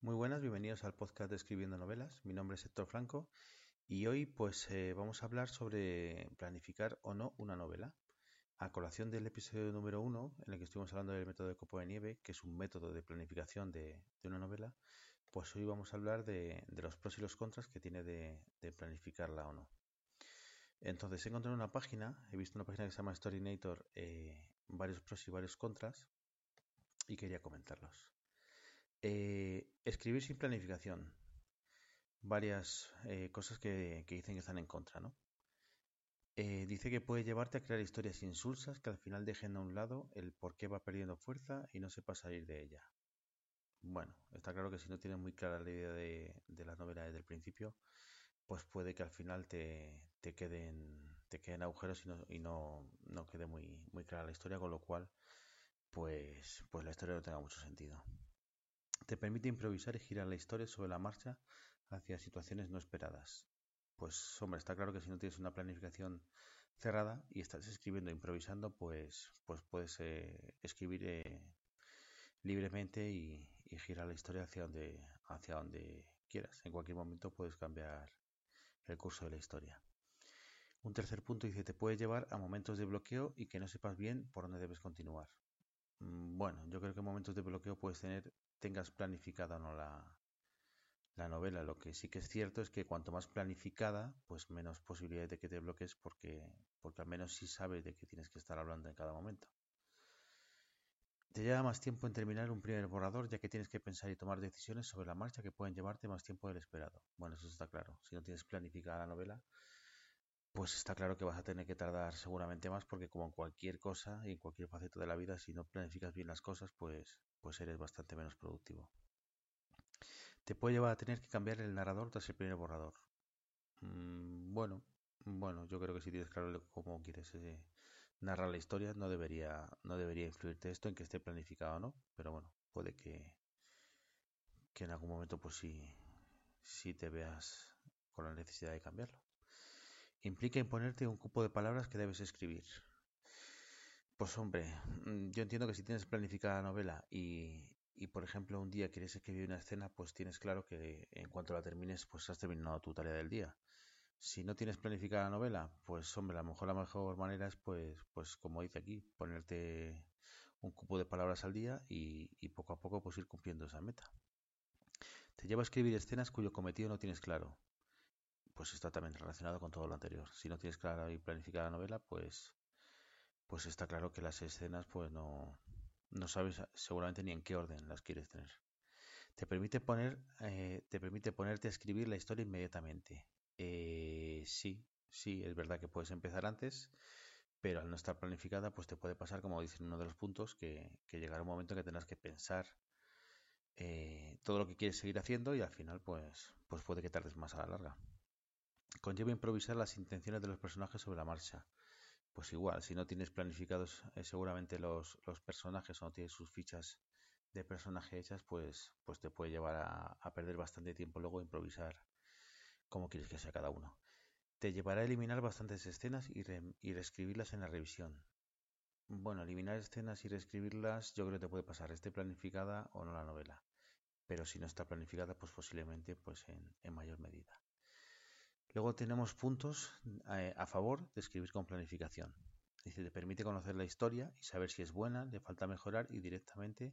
Muy buenas, bienvenidos al podcast de Escribiendo Novelas. Mi nombre es Héctor Franco y hoy pues eh, vamos a hablar sobre planificar o no una novela. A colación del episodio número uno, en el que estuvimos hablando del método de copo de nieve, que es un método de planificación de, una novela, pues hoy vamos a hablar de, los pros y los contras que tiene de, planificarla o no. Entonces he encontrado una página, he visto una página que se llama Storynator, eh, varios pros y varios contras, y quería comentarlos. Eh, escribir sin planificación. Varias eh, cosas que, dicen que están en contra, ¿no? Eh, dice que puede llevarte a crear historias insulsas que al final dejen a un lado el por qué va perdiendo fuerza y no sepa salir de ella. Bueno, está claro que si no tienes muy clara la idea de, la novela desde el principio, pues puede que al final te, queden, te queden agujeros y, no, y no, quede muy, muy clara la historia, con lo cual pues, pues la historia no tenga mucho sentido. Te permite improvisar y girar la historia sobre la marcha hacia situaciones no esperadas. Pues hombre, está claro que si no tienes una planificación cerrada y estás escribiendo, improvisando, pues, pues puedes eh, escribir eh, libremente y, girar la historia hacia donde, hacia donde quieras. En cualquier momento puedes cambiar el curso de la historia. Un tercer punto dice, te puede llevar a momentos de bloqueo y que no sepas bien por dónde debes continuar. Mm, bueno, yo creo que en momentos de bloqueo puedes tener tengas planificada o no la, la novela. Lo que sí que es cierto es que cuanto más planificada, pues menos posibilidades de que te bloques porque, porque al menos sí sabes de qué tienes que estar hablando en cada momento. Te lleva más tiempo en terminar un primer borrador ya que tienes que pensar y tomar decisiones sobre la marcha que pueden llevarte más tiempo del esperado. Bueno, eso está claro. Si no tienes planificada la novela, pues está claro que vas a tener que tardar seguramente más porque como en cualquier cosa y en cualquier faceta de la vida, si no planificas bien las cosas, pues, pues eres bastante menos productivo. Te puede llevar a tener que cambiar el narrador tras el primer borrador. Mm, bueno, bueno, yo creo que si tienes claro cómo quieres eh, narrar la historia, no debería, no debería influirte esto en que esté planificado o no, pero bueno, puede que, en algún momento pues sí te veas con la necesidad de cambiarlo implica imponerte un cupo de palabras que debes escribir. Pues hombre, mm, yo entiendo que si tienes planificada la novela y, por ejemplo un día quieres escribir una escena, pues tienes claro que en cuanto la termines, pues has terminado tu tarea del día. Si no tienes planificada la novela, pues hombre, a lo mejor la mejor manera es pues, pues como dice aquí, ponerte un cupo de palabras al día y, y poco a poco pues ir cumpliendo esa meta. Te lleva a escribir escenas cuyo cometido no tienes claro pues está también relacionado con todo lo anterior. Si no tienes clara y planificada la novela, pues, pues está claro que las escenas, pues no, no sabes seguramente ni en qué orden las quieres tener. Te permite poner, eh, te permite ponerte a escribir la historia inmediatamente. Eh, sí, sí, es verdad que puedes empezar antes, pero al no estar planificada, pues te puede pasar, como dice en uno de los puntos, que, que llegará un momento en que tengas que pensar eh, todo lo que quieres seguir haciendo y al final, pues, pues puede que tardes más a la larga. Conlleva improvisar las intenciones de los personajes sobre la marcha. Pues igual, si no tienes planificados eh, seguramente los, personajes o no tienes sus fichas de personaje hechas, pues, pues te puede llevar a, perder bastante tiempo luego improvisar como quieres que sea cada uno. Te llevará a eliminar bastantes escenas y, y reescribirlas en la revisión. Bueno, eliminar escenas y reescribirlas yo creo que te puede pasar, esté planificada o no la novela. Pero si no está planificada, pues posiblemente pues en mayor medida. Luego tenemos puntos eh, a favor de escribir con planificación. Dice, te permite conocer la historia y saber si es buena, le falta mejorar y directamente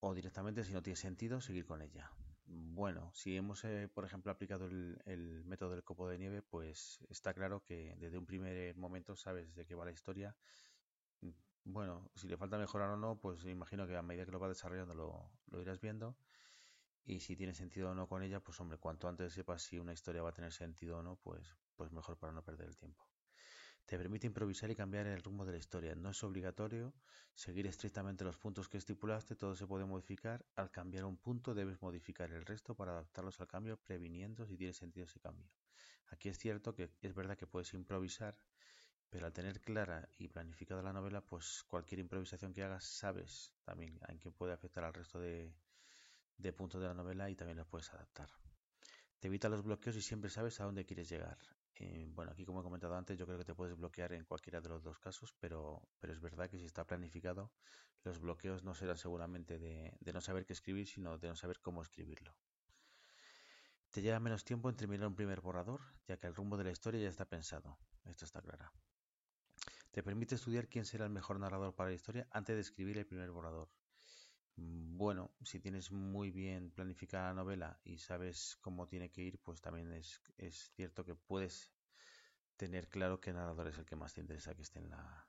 o directamente si no tiene sentido seguir con ella. Bueno, si hemos, eh, por ejemplo, aplicado el, método del copo de nieve, pues está claro que desde un primer momento sabes de qué va la historia. Bueno, si le falta mejorar o no, pues imagino que a medida que lo va desarrollando lo, lo irás viendo y si tiene sentido o no con ella, pues hombre, cuanto antes sepas si una historia va a tener sentido o no, pues, pues mejor para no perder el tiempo. Te permite improvisar y cambiar el rumbo de la historia. No es obligatorio seguir estrictamente los puntos que estipulaste, todo se puede modificar. Al cambiar un punto debes modificar el resto para adaptarlos al cambio, previniendo si tiene sentido ese cambio. Aquí es cierto que es verdad que puedes improvisar, pero al tener clara y planificada la novela, pues cualquier improvisación que hagas sabes también en qué puede afectar al resto de, de puntos de la novela y también los puedes adaptar. Te evita los bloqueos y siempre sabes a dónde quieres llegar. Eh, bueno, aquí como he comentado antes, yo creo que te puedes bloquear en cualquiera de los dos casos, pero, pero es verdad que si está planificado, los bloqueos no serán seguramente de, de no saber qué escribir, sino de no saber cómo escribirlo. Te lleva menos tiempo en terminar un primer borrador, ya que el rumbo de la historia ya está pensado. Esto está claro. Te permite estudiar quién será el mejor narrador para la historia antes de escribir el primer borrador. Mm, bueno, si tienes muy bien planificada la novela y sabes cómo tiene que ir, pues también es, cierto que puedes tener claro qué narrador es el que más te interesa que esté en la,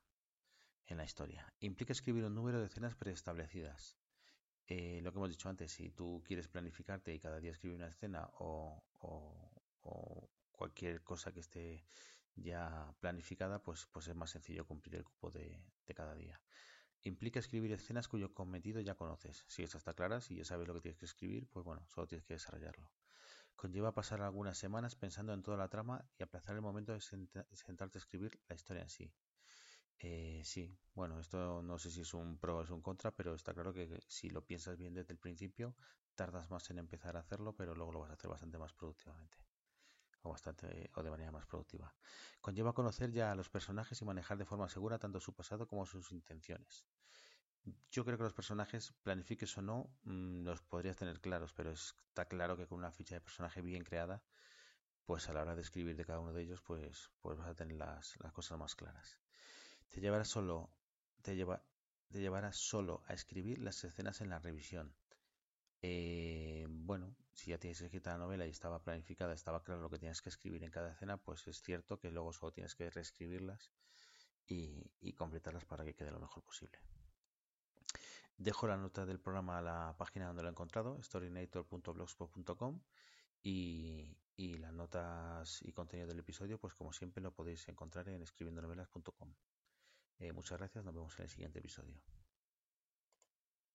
en la historia. Implica escribir un número de escenas preestablecidas. Eh, lo que hemos dicho antes, si tú quieres planificarte y cada día escribir una escena o, cualquier cosa que esté ya planificada, pues, pues es más sencillo cumplir el cupo de, cada día. Implica escribir escenas cuyo cometido ya conoces. Si esta está clara, si ya sabes lo que tienes que escribir, pues bueno, solo tienes que desarrollarlo. Conlleva pasar algunas semanas pensando en toda la trama y aplazar el momento de sentarte a escribir la historia en sí. Eh, sí, bueno, esto no sé si es un pro o es un contra, pero está claro que si lo piensas bien desde el principio, tardas más en empezar a hacerlo, pero luego lo vas a hacer bastante más productivamente. O, bastante, o de manera más productiva. Conlleva conocer ya a los personajes y manejar de forma segura tanto su pasado como sus intenciones. Yo creo que los personajes, planifiques o no, mm, los podrías tener claros, pero está claro que con una ficha de personaje bien creada, pues a la hora de escribir de cada uno de ellos, pues, pues vas a tener las, las cosas más claras. Te llevará solo, te lleva, te llevará solo a escribir las escenas en la revisión. Eh, bueno, si ya tienes escrita la novela y estaba planificada, estaba claro lo que tienes que escribir en cada escena, pues es cierto que luego solo tienes que reescribirlas y, completarlas para que quede lo mejor posible. Dejo la nota del programa a la página donde lo he encontrado, storynator.blogspot.com y, y las notas y contenido del episodio, pues como siempre lo podéis encontrar en escribiendonovelas.com. Eh, muchas gracias, nos vemos en el siguiente episodio.